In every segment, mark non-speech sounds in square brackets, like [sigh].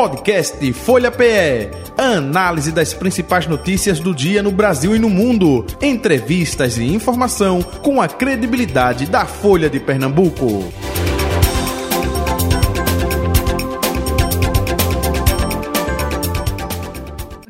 Podcast Folha PE. Análise das principais notícias do dia no Brasil e no mundo. Entrevistas e informação com a credibilidade da Folha de Pernambuco.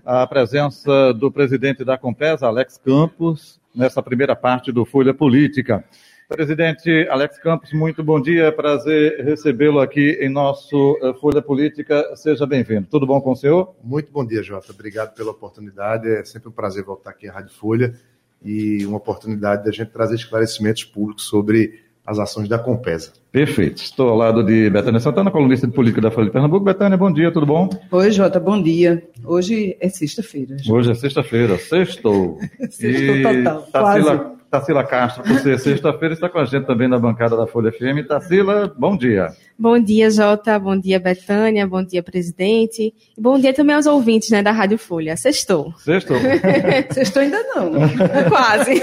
A presença do presidente da Compesa, Alex Campos, nessa primeira parte do Folha Política. Presidente Alex Campos, muito bom dia. Prazer recebê-lo aqui em nosso uh, Folha Política. Seja bem-vindo. Tudo bom com o senhor? Muito bom dia, Jota. Obrigado pela oportunidade. É sempre um prazer voltar aqui à Rádio Folha e uma oportunidade da gente trazer esclarecimentos públicos sobre as ações da Compesa. Perfeito. Estou ao lado de Betânia Santana, colunista de política da Folha de Pernambuco. Betânia, bom dia, tudo bom? Oi, Jota, bom dia. Hoje é sexta-feira. Hoje é sexta-feira, sextou. [laughs] Sextou total, Tarsila, quase. Tarsila Castro, ser sexta-feira, está com a gente também na bancada da Folha FM. Tarsila, bom dia. Bom dia, Jota. Bom dia, Betânia. Bom dia, presidente. Bom dia também aos ouvintes né, da Rádio Folha. Sextou. Sextou. [laughs] Sextou ainda não. Quase.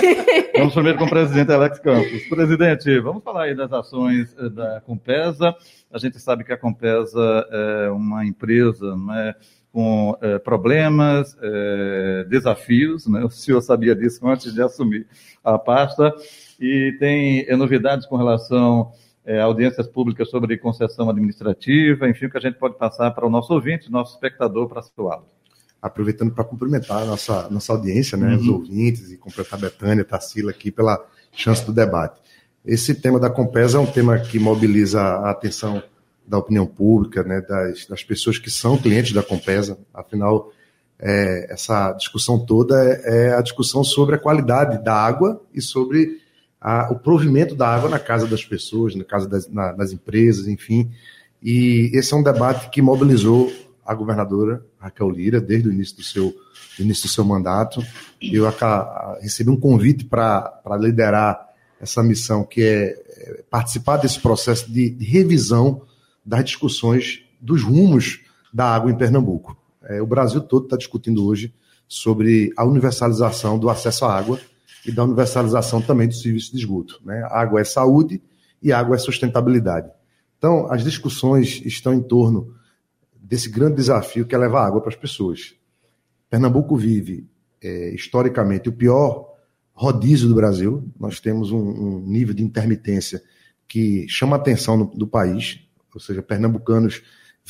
Vamos primeiro com o presidente Alex Campos. Presidente, vamos falar aí das ações eh, da Compesa. A gente sabe que a Compesa é uma empresa né, com eh, problemas, eh, desafios. Né? O senhor sabia disso antes de assumir a pasta. E tem eh, novidades com relação a audiências públicas sobre concessão administrativa, enfim, o que a gente pode passar para o nosso ouvinte, nosso espectador, para situá-lo. Aproveitando para cumprimentar a nossa, nossa audiência, né, Uhum. os ouvintes, e completar a Betânia, Tarsila aqui pela chance do debate. Esse tema da Compesa é um tema que mobiliza a atenção da opinião pública, né, das, das pessoas que são clientes da Compesa. Afinal, é, essa discussão toda é, é a discussão sobre a qualidade da água e sobre a- o provimento da água na casa das pessoas, na casa das na- nas empresas, enfim. E esse é um debate que mobilizou a governadora Raquel Lira desde o início do seu, início do seu mandato. Eu recebi um convite para liderar essa missão, que é é, participar desse processo de, de revisão das discussões dos rumos da água em Pernambuco. É, o Brasil todo está discutindo hoje sobre a universalização do acesso à água e da universalização também do serviço de esgoto. Né? Água é saúde e água é sustentabilidade. Então, as discussões estão em torno desse grande desafio que é levar água para as pessoas. Pernambuco vive, é, historicamente, o pior rodízio do Brasil. Nós temos um, um nível de intermitência que chama a atenção no, do país, ou seja, pernambucanos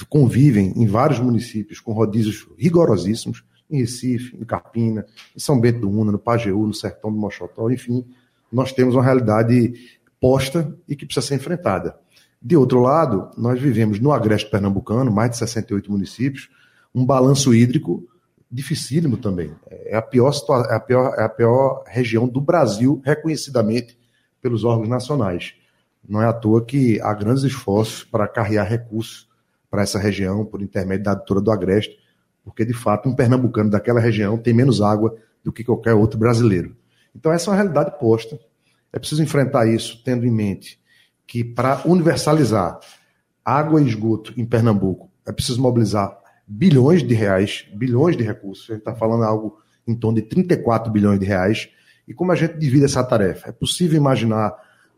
convivem em vários municípios com rodízios rigorosíssimos, em Recife, em Carpina, em São Bento do Una, no Pajeú, no Sertão do Mochotó, enfim, nós temos uma realidade posta e que precisa ser enfrentada. De outro lado, nós vivemos no agreste pernambucano, mais de 68 municípios, um balanço hídrico dificílimo também. É a pior, é a pior, é a pior região do Brasil, reconhecidamente pelos órgãos nacionais. Não é à toa que há grandes esforços para carregar recursos para essa região, por intermédio da doutora do Agreste, porque de fato um pernambucano daquela região tem menos água do que qualquer outro brasileiro. Então essa é uma realidade posta. É preciso enfrentar isso tendo em mente que para universalizar água e esgoto em Pernambuco é preciso mobilizar bilhões de reais, bilhões de recursos. A gente está falando algo em torno de 34 bilhões de reais. E como a gente divide essa tarefa? É possível imaginar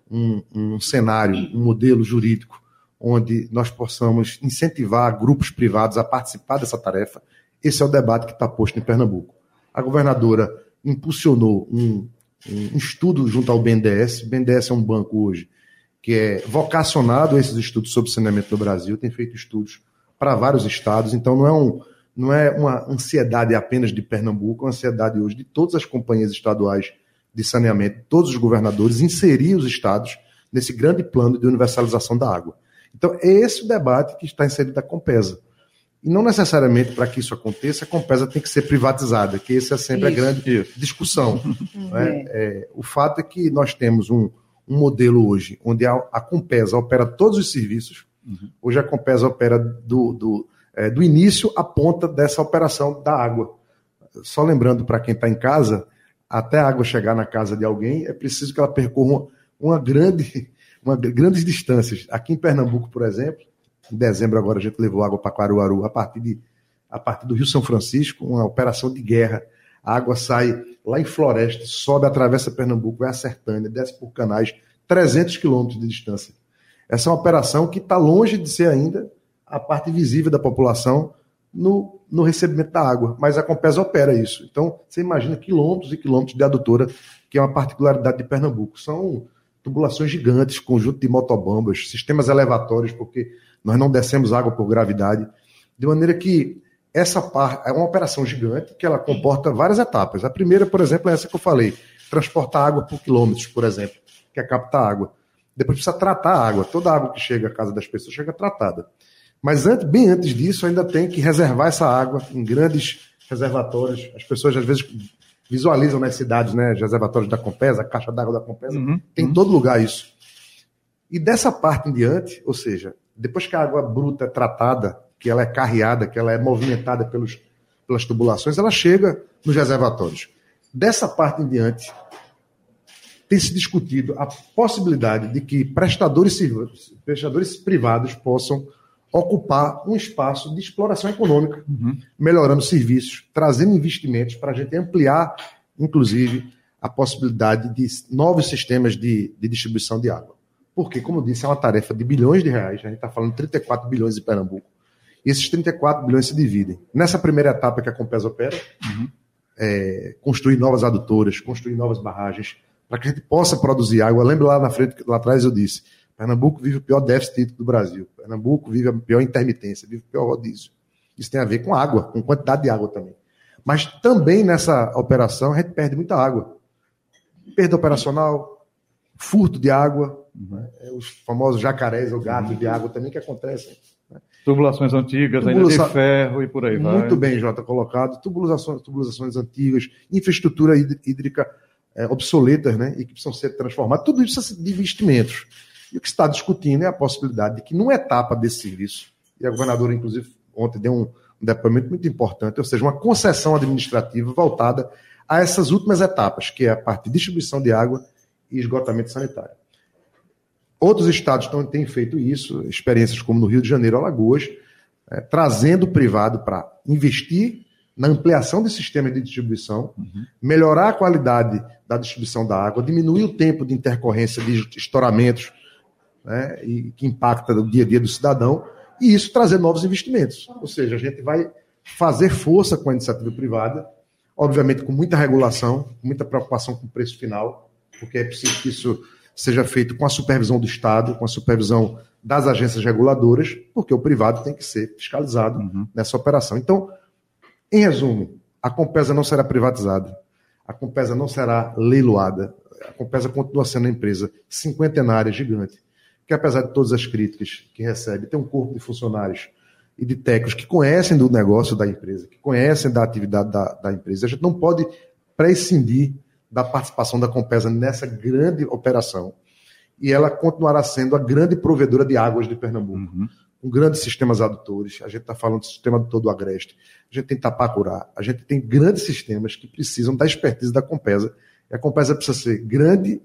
um, um cenário, um modelo jurídico onde nós possamos incentivar grupos privados a participar dessa tarefa. Esse é o debate que está posto em Pernambuco. A governadora impulsionou um, um estudo junto ao BNDES. O BNDES é um banco hoje que é vocacionado a esses estudos sobre saneamento no Brasil, tem feito estudos para vários estados, então não é, um, não é uma ansiedade apenas de Pernambuco, é uma ansiedade hoje de todas as companhias estaduais de saneamento, todos os governadores, inserir os estados nesse grande plano de universalização da água. Então, é esse o debate que está inserido da Compesa. E não necessariamente para que isso aconteça, a Compesa tem que ser privatizada, que essa é sempre a Isso. grande discussão. [laughs] né? É, o fato é que nós temos um, um modelo hoje onde a, a Compesa opera todos os serviços. Hoje a Compesa opera do, do, é, do início à ponta dessa operação da água. Só lembrando para quem está em casa, até a água chegar na casa de alguém, é preciso que ela percorra uma, uma grande, [laughs] uma, grandes distâncias. Aqui em Pernambuco, por exemplo, em dezembro agora a gente levou água para Caruaru a partir, de, a partir do Rio São Francisco, uma operação de guerra. A água sai lá em Floresta, sobe, atravessa Pernambuco, vai a Sertânia, desce por canais, 300 quilômetros de distância. Essa é uma operação que está longe de ser ainda a parte visível da população no, no recebimento da água. Mas a Compesa opera isso. Então, você imagina quilômetros e quilômetros de adutora, que é uma particularidade de Pernambuco. São tubulações gigantes, conjunto de motobombas, sistemas elevatórios, porque nós não descemos água por gravidade, de maneira que essa parte é uma operação gigante que ela comporta várias etapas. A primeira, por exemplo, é essa que eu falei, transportar água por quilômetros, por exemplo, que é captar água. Depois precisa tratar a água. Toda a água que chega à casa das pessoas chega tratada. Mas antes, bem antes disso, ainda tem que reservar essa água em grandes reservatórios. As pessoas às vezes visualizam nas cidades, né, os reservatórios da Compesa, a caixa d'água da Compesa, uhum, tem em todo lugar isso. E dessa parte em diante, ou seja, depois que a água bruta é tratada, que ela é carreada, que ela é movimentada pelos, pelas tubulações, ela chega nos reservatórios. Dessa parte em diante, tem se discutido a possibilidade de que prestadores, prestadores privados possam ocupar um espaço de exploração econômica, uhum. melhorando serviços, trazendo investimentos para a gente ampliar, inclusive, a possibilidade de novos sistemas de, de distribuição de água. Porque, como eu disse, é uma tarefa de bilhões de reais, a gente está falando de 34 bilhões em Pernambuco. E esses 34 bilhões se dividem. Nessa primeira etapa que a Compesa opera, uhum. é, construir novas adutoras, construir novas barragens, para que a gente possa produzir água. Lembra lá na frente, lá atrás eu disse, Pernambuco vive o pior déficit do Brasil. Pernambuco vive a pior intermitência, vive o pior rodízio. Isso tem a ver com água, com quantidade de água também. Mas também nessa operação a gente perde muita água. Perda operacional, furto de água, né? os famosos jacarés ou gatos de água também que acontecem. Né? Tubulações antigas, Tubulação... ainda de ferro e por aí vai. Muito bem, Jota, colocado. Tubulações, tubulações antigas, infraestrutura hídrica é, obsoletas né? e que precisam ser transformadas. Tudo isso de investimentos. E o que está discutindo é a possibilidade de que, numa etapa desse serviço, e a governadora, inclusive, ontem deu um, um depoimento muito importante, ou seja, uma concessão administrativa voltada a essas últimas etapas, que é a parte de distribuição de água e esgotamento sanitário. Outros estados também têm feito isso, experiências como no Rio de Janeiro, Alagoas, é, trazendo o privado para investir na ampliação de sistemas de distribuição, uhum. melhorar a qualidade da distribuição da água, diminuir o tempo de intercorrência de estouramentos né, e que impacta o dia a dia do cidadão, e isso trazer novos investimentos. Ou seja, a gente vai fazer força com a iniciativa privada, obviamente com muita regulação, muita preocupação com o preço final, porque é preciso que isso seja feito com a supervisão do Estado, com a supervisão das agências reguladoras, porque o privado tem que ser fiscalizado uhum. nessa operação. Então, em resumo, a Compesa não será privatizada, a Compesa não será leiloada, a Compesa continua sendo uma empresa cinquentenária, gigante, que apesar de todas as críticas que recebe, tem um corpo de funcionários e de técnicos que conhecem do negócio da empresa, que conhecem da atividade da, da empresa. A gente não pode prescindir da participação da Compesa nessa grande operação. E ela continuará sendo a grande provedora de águas de Pernambuco. Uhum. Com grandes sistemas adutores. A gente está falando do sistema adutor do Agreste. A gente tem Tapacurá. A gente tem grandes sistemas que precisam da expertise da Compesa. E a Compesa precisa ser grande,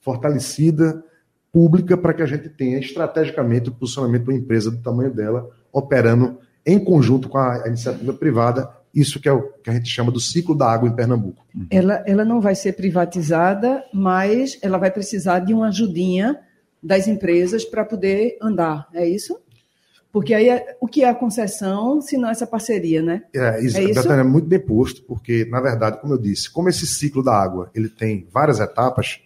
fortalecida, pública para que a gente tenha estrategicamente o posicionamento de uma empresa do tamanho dela operando em conjunto com a iniciativa privada, isso que é o que a gente chama do ciclo da água em Pernambuco. Ela, ela não vai ser privatizada, mas ela vai precisar de uma ajudinha das empresas para poder andar, é isso? Porque aí é, o que é a concessão, se não essa parceria, né? É, isso, é isso? é muito bem posto, porque, na verdade, como eu disse, como esse ciclo da água ele tem várias etapas,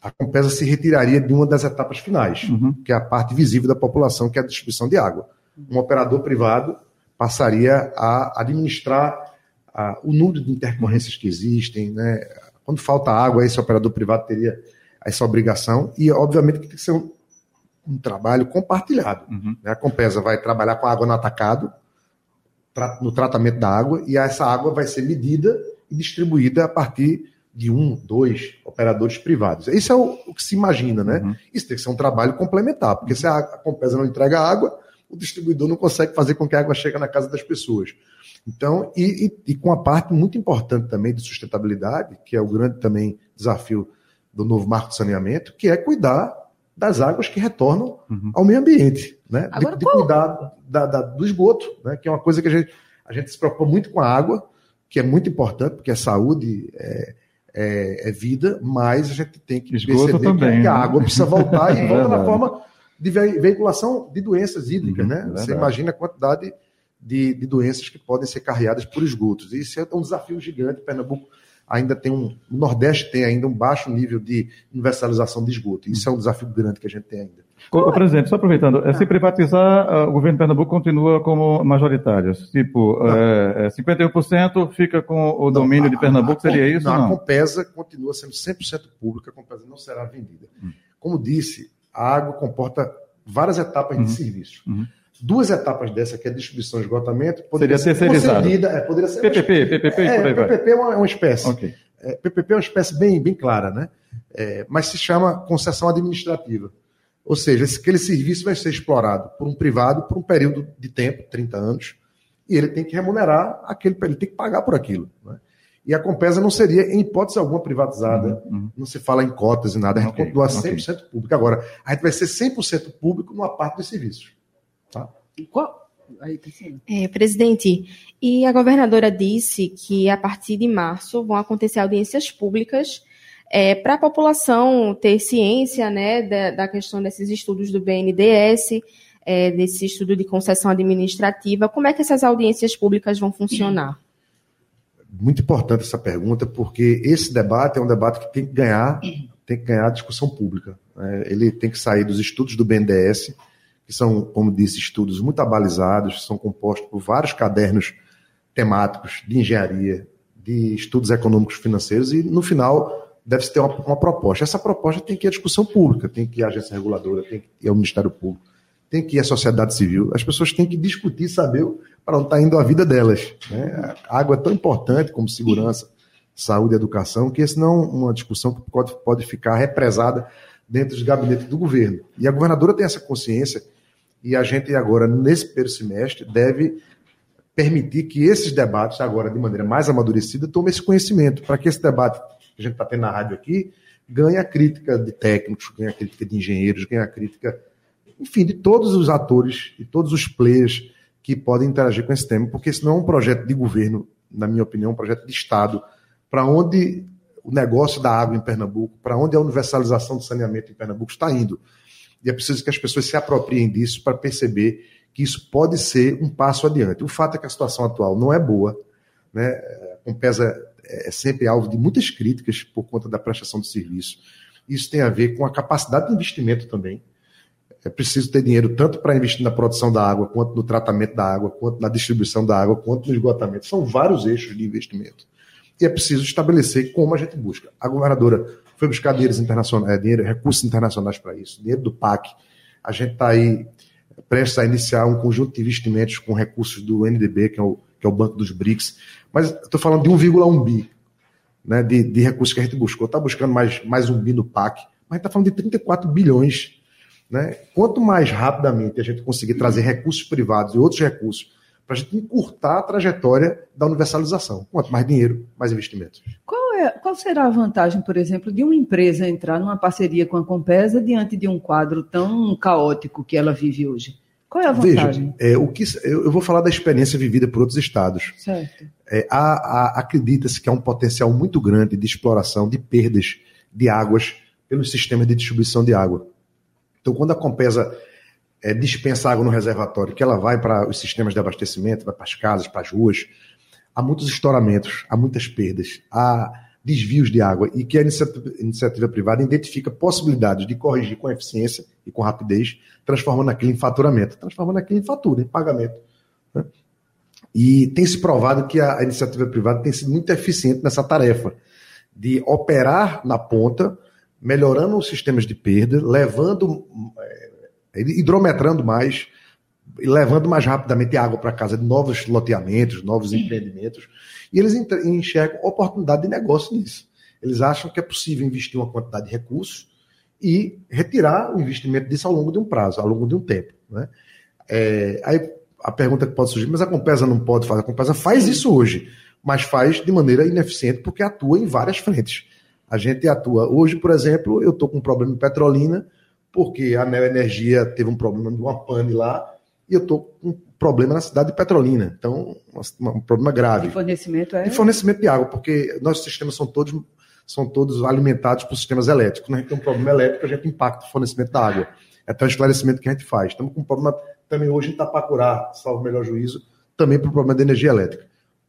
a Compesa se retiraria de uma das etapas finais, uhum. que é a parte visível da população, que é a distribuição de água. Um operador privado passaria a administrar a, o número de intercorrências que existem. Né? Quando falta água, esse operador privado teria essa obrigação, e obviamente que tem que ser um, um trabalho compartilhado. Uhum. Né? A Compesa vai trabalhar com a água no atacado, tra no tratamento da água, e essa água vai ser medida e distribuída a partir de um, dois operadores privados. Isso é o, o que se imagina, né? Uhum. Isso tem que ser um trabalho complementar, porque se a, a Compesa não entrega água, o distribuidor não consegue fazer com que a água chegue na casa das pessoas. Então, e, e, e, com a parte muito importante também de sustentabilidade, que é o grande também desafio do novo marco de saneamento, que é cuidar das águas que retornam uhum. ao meio ambiente, né? Agora, de, de cuidar da, da, do esgoto, né? Que é uma coisa que a gente, a gente se preocupa muito com a água, que é muito importante, porque a saúde é, é, é vida, mas a gente tem que Esgoto perceber também, que a né? água precisa voltar e [laughs] é volta da forma de veiculação de doenças hídricas, uhum, né? É Você imagina a quantidade de, de, doenças que podem ser carreadas por esgotos. Isso é um desafio gigante. Pernambuco ainda tem um. O Nordeste tem ainda um baixo nível de universalização de esgoto. Isso é um desafio grande que a gente tem ainda. Ô, presidente, só aproveitando, ah. se privatizar, o governo de Pernambuco continua como majoritário. Tipo, é, 51% fica com o domínio não, a, de Pernambuco, seria isso? Não, não, a Compesa continua sendo 100% pública, a Compesa não será vendida. Hum. Como disse, a água comporta várias etapas uhum. de serviço. Uhum. Duas etapas dessa, que é distribuição e esgotamento, poderia Seria ser terceirizada. É, poderia ser PPP, PPP, é, por aí PPP é uma, é uma espécie. Okay. É, PPP é uma espécie bem, bem clara, né? É, mas se chama concessão administrativa. Ou seja, esse, aquele serviço vai ser explorado por um privado por um período de tempo, 30 anos, e ele tem que remunerar aquele, ele tem que pagar por aquilo. Né? E a Compesa não seria, em hipótese alguma, privatizada. Uhum, uhum. Não se fala em cotas e nada. A gente okay, continua 100% okay. público. Agora, a gente vai ser 100% público numa parte dos serviços. Tá? Qual? Aí, é, presidente, e a governadora disse que a partir de março vão acontecer audiências públicas é, para a população ter ciência né, da, da, questão desses estudos do BNDES, é, desse estudo de concessão administrativa. Como é que essas audiências públicas vão funcionar? muito importante essa pergunta, porque esse debate é um debate que tem que ganhar, tem que ganhar discussão pública. Né? Ele tem que sair dos estudos do BNDES, que são, como disse, estudos muito abalizados, são compostos por vários cadernos temáticos de engenharia, de estudos econômicos financeiros, e no final deve-se ter uma, uma, proposta. Essa proposta tem que ir à discussão pública, tem que ir à agência reguladora, tem que ir ao Ministério Público, tem que ir à sociedade civil. As pessoas têm que discutir, saber para onde está indo a vida delas. Né? A água é tão importante como segurança, saúde e educação, que esse não é uma discussão que pode, pode ficar represada dentro dos gabinetes do governo. E a governadora tem essa consciência, e a gente agora, nesse primeiro semestre, deve permitir que esses debates, agora de maneira mais amadurecida, tomem esse conhecimento, para que esse debate que a gente está tendo na rádio aqui ganhe a crítica de técnicos, ganhe a crítica de engenheiros, ganhe a crítica, enfim, de todos os atores e todos os players que podem interagir com esse tema, porque esse não é um projeto de governo, na minha opinião, é um projeto de Estado, para onde o negócio da água em Pernambuco, para onde a universalização do saneamento em Pernambuco está indo. E é preciso que as pessoas se apropriem disso para perceber que isso pode ser um passo adiante. O fato é que a situação atual não é boa, né? Compesa é sempre alvo de muitas críticas por conta da prestação de serviço. Isso tem a ver com a capacidade de investimento também é preciso ter dinheiro tanto para investir na produção da água, quanto no tratamento da água, quanto na distribuição da água, quanto no esgotamento. São vários eixos de investimento. E é preciso estabelecer como a gente busca. A governadora foi buscar dinheiros internacionais, é, dinheiro, recursos internacionais para isso, dinheiro do PAC. A gente está aí prestes a iniciar um conjunto de investimentos com recursos do NDB, que é o, que é o Banco dos BRICS. Mas estou falando de 1,1 bi né, de, de recursos que a gente buscou. Está buscando mais, mais um bi no PAC, mas está falando de 34 bilhões né? Quanto mais rapidamente a gente conseguir trazer recursos privados e outros recursos para a gente encurtar a trajetória da universalização. Quanto mais dinheiro, mais investimentos. Qual, é, qual será a vantagem, por exemplo, de uma empresa entrar numa parceria com a Compesa diante de um quadro tão caótico que ela vive hoje? Qual é a vantagem? Veja, é, o que, eu vou falar da experiência vivida por outros estados. Certo. É, Acredita-se que há um potencial muito grande de exploração de perdas de águas pelos sistemas de distribuição de água. Então, quando a Compesa é, dispensa água no reservatório, que ela vai para os sistemas de abastecimento, vai para as casas, para as ruas, há muitos estouramentos, há muitas perdas, há desvios de água e que a iniciativa, iniciativa privada identifica possibilidades de corrigir com eficiência e com rapidez, transformando aquilo em faturamento, transformando aquilo em fatura, em pagamento. Né? E tem se provado que a, a iniciativa privada tem sido muito eficiente nessa tarefa de operar na ponta melhorando os sistemas de perda, levando, é, hidrometrando mais, levando mais rapidamente água para casa de novos loteamentos, novos empreendimentos, e eles enxergam oportunidade de negócio nisso. Eles acham que é possível investir uma quantidade de recursos e retirar o investimento disso ao longo de um prazo, ao longo de um tempo. Né? É, aí a pergunta que pode surgir, mas a Compesa não pode fazer, a Compesa faz isso hoje, mas faz de maneira ineficiente porque atua em várias frentes. A gente atua. Hoje, por exemplo, eu estou com um problema em Petrolina, porque a Neo Energia teve um problema de uma pane lá, e eu estou com um problema na cidade de Petrolina. Então, um problema grave. De fornecimento é? De fornecimento de água, porque nossos sistemas são todos, são todos alimentados por sistemas elétricos. Quando a gente tem um problema elétrico, a gente impacta o fornecimento da água. É até um esclarecimento que a gente faz. Estamos com um problema também hoje em Itapacurá, salvo o melhor juízo, também para o problema da energia elétrica.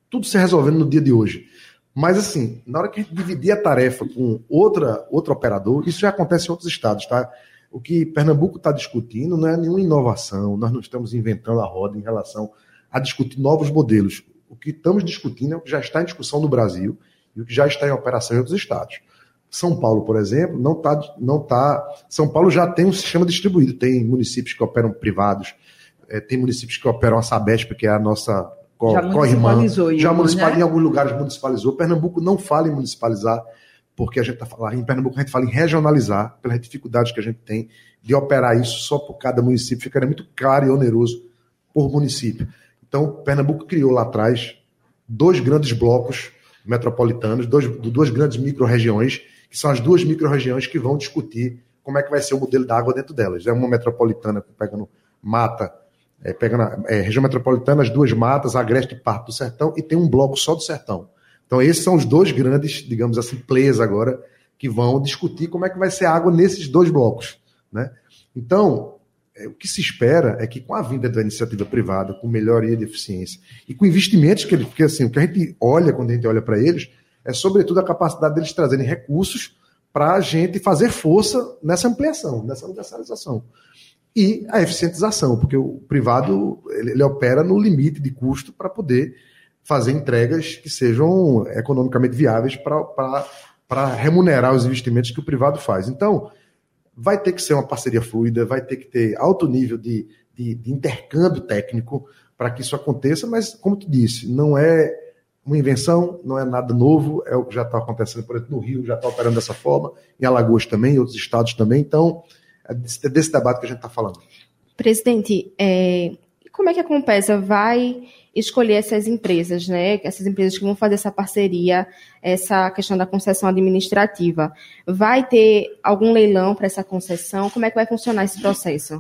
Tudo se resolvendo no dia de hoje. Mas, assim, na hora que a gente dividir a tarefa com outra, outro operador, isso já acontece em outros estados, tá? O que Pernambuco está discutindo não é nenhuma inovação, nós não estamos inventando a roda em relação a discutir novos modelos. O que estamos discutindo é o que já está em discussão no Brasil e o que já está em operação em outros estados. São Paulo, por exemplo, não está. Não tá, São Paulo já tem um sistema distribuído, tem municípios que operam privados, é, tem municípios que operam a Sabesp, que é a nossa já municipalizou. já municipalizou, né? em alguns lugares municipalizou. Pernambuco não fala em municipalizar, porque a gente está falando, em Pernambuco a gente fala em regionalizar, pelas dificuldades que a gente tem de operar isso só por cada município, ficaria muito caro e oneroso por município. Então, Pernambuco criou lá atrás dois grandes blocos metropolitanos, dois, duas grandes micro-regiões, que são as duas micro-regiões que vão discutir como é que vai ser o modelo da água dentro delas. É uma metropolitana pegando mata, é, pegando é, região metropolitana, as duas matas, Agreste e Parto do Sertão, e tem um bloco só do Sertão. Então, esses são os dois grandes, digamos assim, players agora, que vão discutir como é que vai ser a água nesses dois blocos. Né? Então, é, o que se espera é que com a vinda da iniciativa privada, com melhoria de eficiência e com investimentos que ele, porque assim, o que a gente olha quando a gente olha para eles é sobretudo a capacidade deles trazerem recursos para a gente fazer força nessa ampliação, nessa universalização. E a eficientização, porque o privado ele, ele opera no limite de custo para poder fazer entregas que sejam economicamente viáveis para remunerar os investimentos que o privado faz. Então, vai ter que ser uma parceria fluida, vai ter que ter alto nível de, de, de intercâmbio técnico para que isso aconteça, mas, como tu disse, não é uma invenção, não é nada novo, é o que já está acontecendo, por exemplo, no Rio já está operando dessa forma, em Alagoas também, em outros estados também, então é desse, é desse debate que a gente está falando. Presidente, é, como é que a Compesa vai escolher essas empresas, né? Essas empresas que vão fazer essa parceria, essa questão da concessão administrativa. Vai ter algum leilão para essa concessão? Como é que vai funcionar esse processo?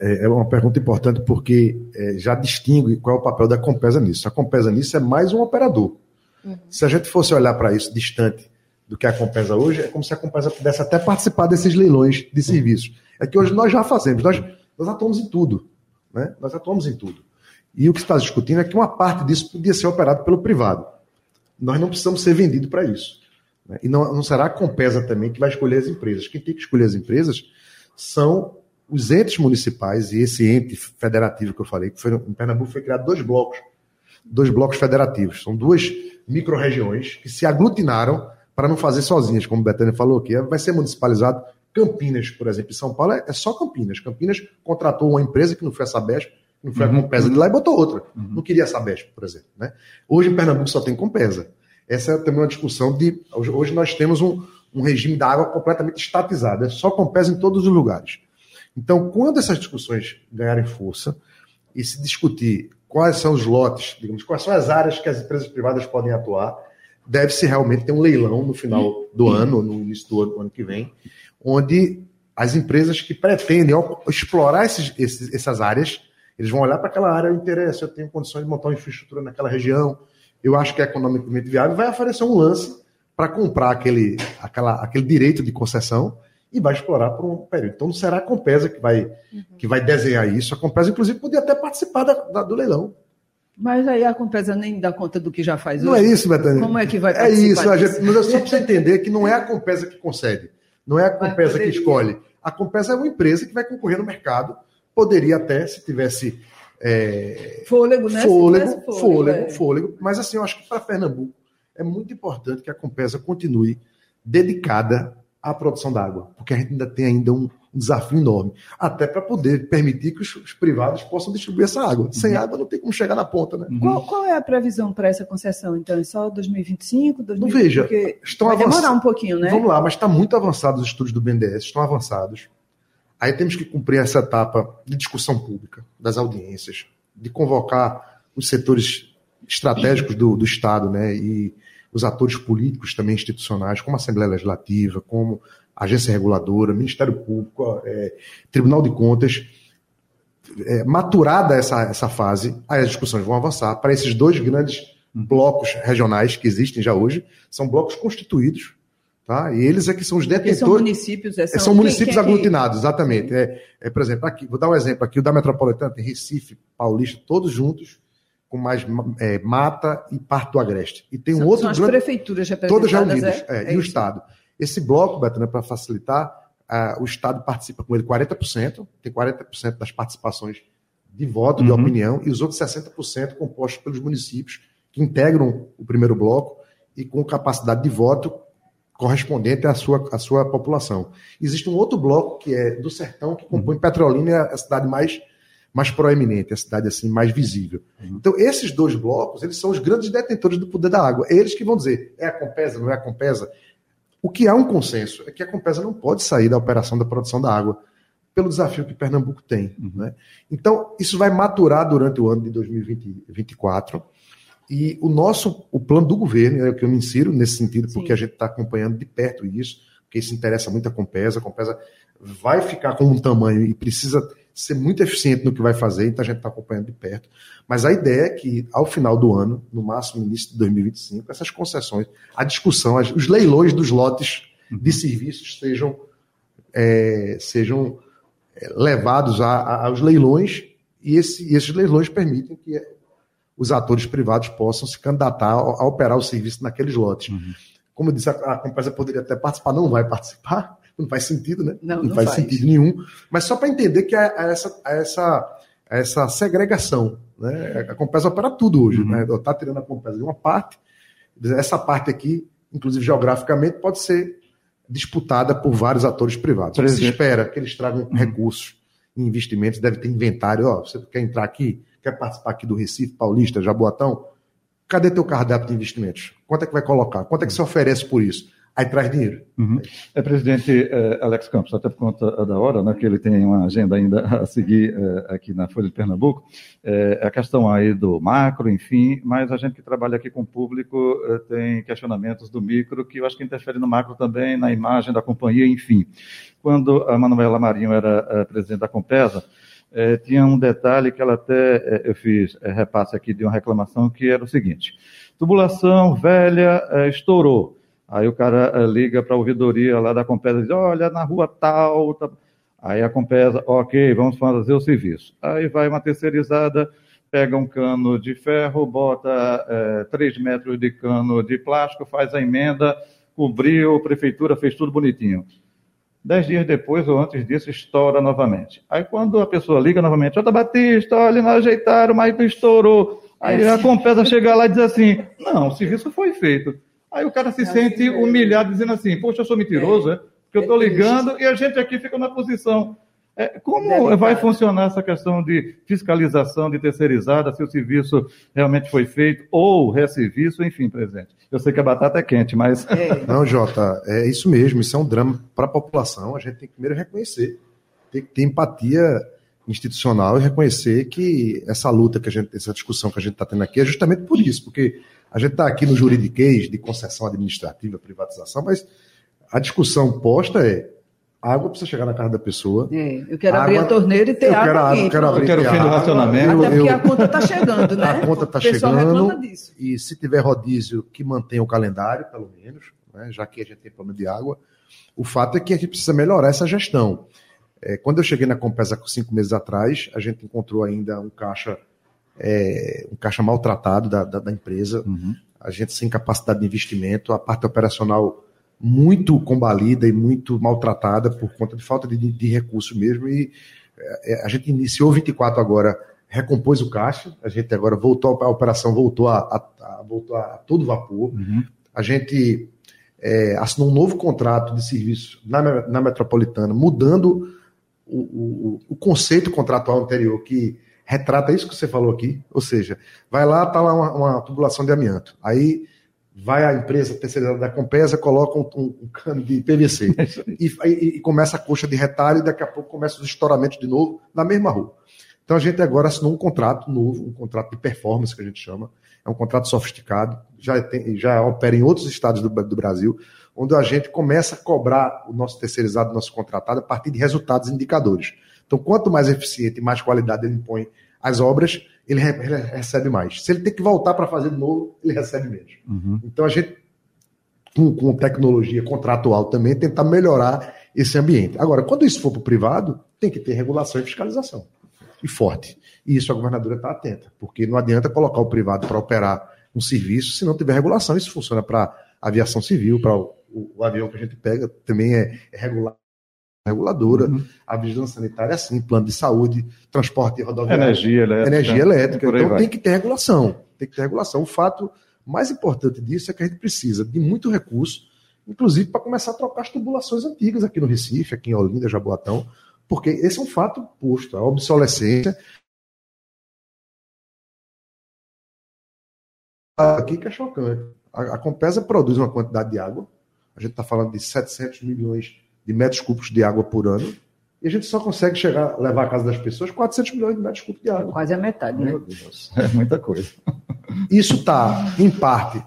É, é uma pergunta importante porque é, já distingue qual é o papel da Compesa nisso. A Compesa nisso é mais um operador. Uhum. Se a gente fosse olhar para isso distante do que a Compesa hoje, é como se a Compesa pudesse até participar desses leilões de serviços. É que hoje nós já fazemos, nós, nós atuamos em tudo. Né? Nós atuamos em tudo. E o que está discutindo é que uma parte disso podia ser operado pelo privado. Nós não precisamos ser vendidos para isso. Né? E não, não será a Compesa também que vai escolher as empresas. Quem tem que escolher as empresas são os entes municipais e esse ente federativo que eu falei, que foi, em Pernambuco foi criado dois blocos, dois blocos federativos. São duas micro-regiões que se aglutinaram para não fazer sozinhas, como o Betânia falou aqui. Vai ser municipalizado Campinas, por exemplo, em São Paulo é, é só Campinas. Campinas contratou uma empresa que não foi a Sabesp, não foi uhum. a Compesa de lá e botou outra. Uhum. Não queria a Sabesp, por exemplo. Né? Hoje em Pernambuco só tem Compesa. Essa é também uma discussão de. Hoje nós temos um, um regime da água completamente estatizado, é só Compesa em todos os lugares. Então, quando essas discussões ganharem força e se discutir quais são os lotes, digamos, quais são as áreas que as empresas privadas podem atuar, deve-se realmente ter um leilão no final do ano, no início do ano, do ano que vem, onde as empresas que pretendem explorar esses, esses, essas áreas, eles vão olhar para aquela área, o interesse, eu tenho condições de montar uma infraestrutura naquela região, eu acho que é economicamente viável, vai oferecer um lance para comprar aquele, aquela, aquele direito de concessão e vai explorar por um período. Então não será a Compesa que vai, uhum. que vai desenhar isso. A Compesa, inclusive, podia até participar da, da, do leilão. Mas aí a Compesa nem dá conta do que já faz hoje. Não é isso, Betânia. Como é que vai É isso, a gente, mas eu só preciso entender que não é a Compesa que concede. Não é a Compesa que escolhe. A Compesa é uma empresa que vai concorrer no mercado. Poderia até, se tivesse. É... Fôlego, né? Fôlego, fôlego, fôlego, é. fôlego. Mas assim, eu acho que para Pernambuco é muito importante que a Compesa continue dedicada à produção d'água, porque a gente ainda tem ainda um, um desafio enorme, até para poder permitir que os, os, privados possam distribuir essa água. Sem uhum. água não tem como chegar na ponta, né? Uhum. Qual, qual, é a previsão para essa concessão? Então, é só 2025, 2025? Veja, porque estão vai demorar um pouquinho, né? Vamos lá, mas está muito avançado os estudos do BNDES, estão avançados. Aí temos que cumprir essa etapa de discussão pública, das audiências, de convocar os setores estratégicos do, do Estado, né? E os atores políticos também institucionais, como a Assembleia Legislativa, como Agência Reguladora, Ministério Público, é, Tribunal de Contas. É, maturada essa, essa fase, aí as discussões vão avançar para esses dois grandes blocos regionais que existem já hoje, são blocos constituídos, Tá? E eles é que são os detentores. são municípios, é, são, são municípios quem aglutinados, exatamente. É, é, por exemplo, aqui, vou dar um exemplo aqui, o da Metropolitana tem Recife, Paulista, todos juntos, com mais é, mata e parte do Agreste. E tem um são, outro são as grande, prefeituras representadas, todas reunidas, é, é, e o Estado. Esse bloco, Betânia, para facilitar, o Estado participa com ele 40%, tem 40% das participações de voto, uhum. de opinião, e os outros 60% compostos pelos municípios que integram o primeiro bloco e com capacidade de voto correspondente à sua, à sua população. Existe um outro bloco que é do sertão, que compõe uhum. Petrolina, é a cidade mais, mais proeminente, a cidade assim mais visível. Uhum. Então, esses dois blocos, eles são os grandes detentores do poder da água. É eles que vão dizer, é a Compesa, não é a Compesa? O que há um consenso é que a Compesa não pode sair da operação da produção da água pelo desafio que Pernambuco tem. Uhum. Né? Então, isso vai maturar durante o ano de 2024. E o nosso, o plano do governo, é o que eu me insiro nesse sentido, porque Sim. a gente está acompanhando de perto isso, porque isso interessa muito a Compesa. A Compesa vai ficar com um tamanho e precisa ser muito eficiente no que vai fazer, então a gente está acompanhando de perto. Mas a ideia é que, ao final do ano, no máximo início de 2025, essas concessões, a discussão, os leilões dos lotes de uhum. serviços sejam, é, sejam é, levados a, a, aos leilões e, esse, e esses leilões permitem que os atores privados possam se candidatar a, a operar o serviço naqueles lotes. Uhum. Como eu disse, a, a empresa poderia até participar, não vai participar, não faz sentido, né? Não, não, não faz, faz, sentido nenhum. Mas só para entender que há, essa, essa, essa segregação. Né? A Compesa opera tudo hoje. Uhum. Né? Está tirando a Compesa de uma parte, essa parte aqui, inclusive geograficamente, pode ser disputada por vários atores privados. Se espera que eles tragam uhum. recursos e investimentos, deve ter inventário. Ó, você quer entrar aqui? quer participar aqui do Recife, Paulista, Jaboatão, cadê teu cardápio de investimentos? Quanto é que vai colocar? Quanto é que se oferece por isso? Aí traz dinheiro. Uhum. É, presidente é, Alex Campos, até por conta da hora, né, que ele tem uma agenda ainda [laughs] a seguir é, aqui na Folha de Pernambuco, é, a questão aí do macro, enfim, mas a gente que trabalha aqui com o público é, tem questionamentos do micro que eu acho que interfere no macro também, na imagem da companhia, enfim. Quando a Manuela Marinho era é, presidente da Compesa, é, tinha um detalhe que ela até é, eu fiz é, repasse aqui de uma reclamação que era o seguinte: tubulação velha é, estourou. Aí o cara é, liga para a ouvidoria lá da Compesa e diz: olha, na rua tal. Tá... Aí a Compesa, ok, vamos fazer o serviço. Aí vai uma terceirizada, pega um cano de ferro, bota é, 3 metros de cano de plástico, faz a emenda, cobriu, a prefeitura fez tudo bonitinho. Dez dias depois ou antes disso, estoura novamente. Aí quando a pessoa liga novamente, Jota Batista, olha, não ajeitaram, mas estourou. Aí a Compesa chega lá e diz assim, não, o serviço foi feito. Aí o cara se sente humilhado, dizendo assim, poxa, eu sou mentiroso, é? Porque eu estou ligando e a gente aqui fica na posição. É, como vai funcionar essa questão de fiscalização de terceirizada, se o serviço realmente foi feito, ou resserviço, enfim, presidente? Eu sei que a batata é quente, mas. É. [laughs] Não, Jota, é isso mesmo, isso é um drama para a população. A gente tem que primeiro reconhecer, tem que ter empatia institucional e reconhecer que essa luta que a gente, essa discussão que a gente está tendo aqui é justamente por isso, porque a gente está aqui no juridiquês de concessão administrativa, privatização, mas a discussão posta é a água precisa chegar na casa da pessoa. É, eu quero abrir a torneira e ter eu água. Quero, aqui, quero abrir, eu quero o fim do racionamento. Até porque a conta está chegando, né? A conta está chegando. E se tiver rodízio, que mantenha o calendário, pelo menos, né, já que a gente tem problema de água. O fato é que a gente precisa melhorar essa gestão. É, quando eu cheguei na Compesa cinco meses atrás, a gente encontrou ainda um caixa, é, um caixa maltratado da, da, da empresa, uhum. a gente sem capacidade de investimento, a parte operacional muito combalida e muito maltratada por conta de falta de, de recursos mesmo. E é, a gente iniciou 24 agora, recompôs o caixa, a gente agora voltou, a operação voltou a, a, a voltou a todo vapor. Uhum. A gente é, assinou um novo contrato de serviço na, na metropolitana, mudando o, o, o, conceito contratual anterior, que retrata isso que você falou aqui. Ou seja, vai lá, está lá uma, uma tubulação de amianto. Aí vai a empresa terceirizada da Compesa, coloca um, um, um cano de PVC [laughs] e, e, e, começa a coxa de retalho e daqui a pouco começa os estouramentos de novo na mesma rua. Então a gente agora assinou um contrato novo, um contrato de performance que a gente chama, é um contrato sofisticado, já, tem, já opera em outros estados do, do Brasil, onde a gente começa a cobrar o nosso terceirizado, o nosso contratado, a partir de resultados indicadores. Então, quanto mais eficiente e mais qualidade ele impõe as obras, ele, ele recebe mais. Se ele tem que voltar para fazer de novo, ele recebe menos. Uhum. Então a gente com, com tecnologia contratual também, tentar melhorar esse ambiente. Agora, quando isso for para o privado, tem que ter regulação e fiscalização. E forte. E isso a governadora está atenta, porque não adianta colocar o privado para operar um serviço se não tiver regulação. Isso funciona para aviação civil, para o, o, o, avião que a gente pega, também é, é regular reguladora, uhum. a vigilância sanitária assim, plano de saúde, transporte rodoviário, energia elétrica, energia elétrica. Então vai. tem que ter regulação, tem que ter regulação. O fato mais importante disso é que a gente precisa de muito recurso, inclusive para começar a trocar as tubulações antigas aqui no Recife, aqui em Olinda, Jaboatão, porque esse é um fato posto, a obsolescência aqui que é chocante. A, a Compesa produz uma quantidade de água, a gente está falando de 700 milhões de metros cúbicos de água por ano, e a gente só consegue chegar, levar à casa das pessoas 400 milhões de metros cúbicos de água. Quase a metade, né? Meu Deus, [laughs] é muita coisa. Isso está, em parte,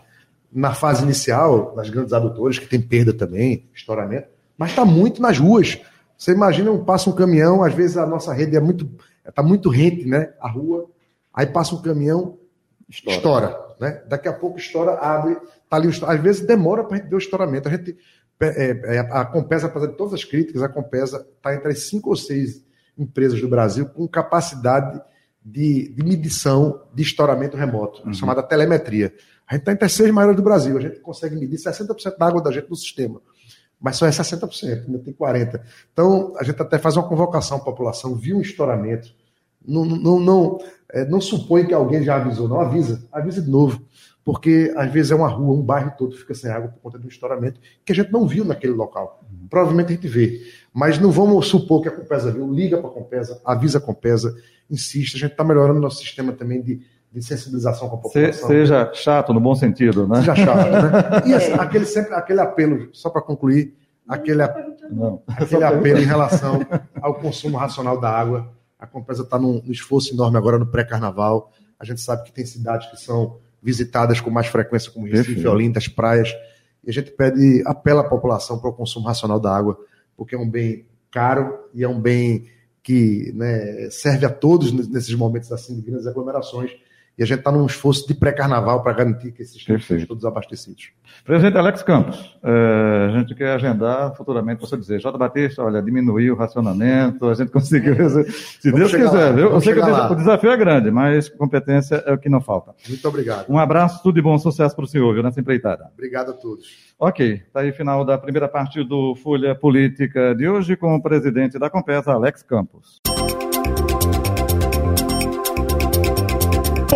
na fase inicial, nas grandes adutoras, que tem perda também, estouramento, mas está muito nas ruas. Você imagina, passa um caminhão, às vezes a nossa rede é muito, está muito rente, né? A rua, aí passa um caminhão, estoura. estoura né? Daqui a pouco estoura, abre, tá ali, às vezes demora para a gente ver o estouramento. A gente é, é, a Compesa, apesar de todas as críticas, a Compesa está entre as cinco ou seis empresas do Brasil com capacidade de, de medição de estouramento remoto, uhum. chamada telemetria. A gente está entre as seis maiores do Brasil, a gente consegue medir 60% da água da gente no sistema. Mas só é 60%, ainda tem 40%. Então, a gente até faz uma convocação à população, viu um estouramento, não, não, não, é, não supõe que alguém já avisou, não avisa, avisa de novo porque às vezes é uma rua, um bairro todo fica sem água por conta do estouramento que a gente não viu naquele local. Provavelmente a gente vê, mas não vamos supor que a Compesa viu. Liga para a Compesa, avisa a Compesa, insiste. A gente está melhorando nosso sistema também de, de sensibilização com a população. seja chato no bom sentido, né? Seja chato, né? [laughs] E assim, aquele, sempre, aquele apelo, só para concluir, aquele, não, aquele apelo em relação ao consumo racional da água. A Compesa está num esforço enorme agora no pré-carnaval. A gente sabe que tem cidades que são visitadas com mais frequência, como Recife, Olinda, as praias. E a gente pede, apela à população para o consumo racional da água, porque é um bem caro e é um bem que né, serve a todos nesses momentos assim de grandes aglomerações e a gente está num esforço de pré-carnaval para garantir que esses tempos sejam todos abastecidos. Presidente Alex Campos, é, a gente quer agendar futuramente, você dizer, J. Batista, olha, diminuiu o racionamento, a gente conseguiu, se Deus quiser, lá, viu? Eu sei que o desafio é grande, mas competência é o que não falta. Muito obrigado. Um abraço, tudo de bom, sucesso para o senhor, viu, nessa empreitada. Obrigado a todos. Ok, está aí final da primeira parte do Folha Política de hoje com o presidente da Compesa, Alex Campos.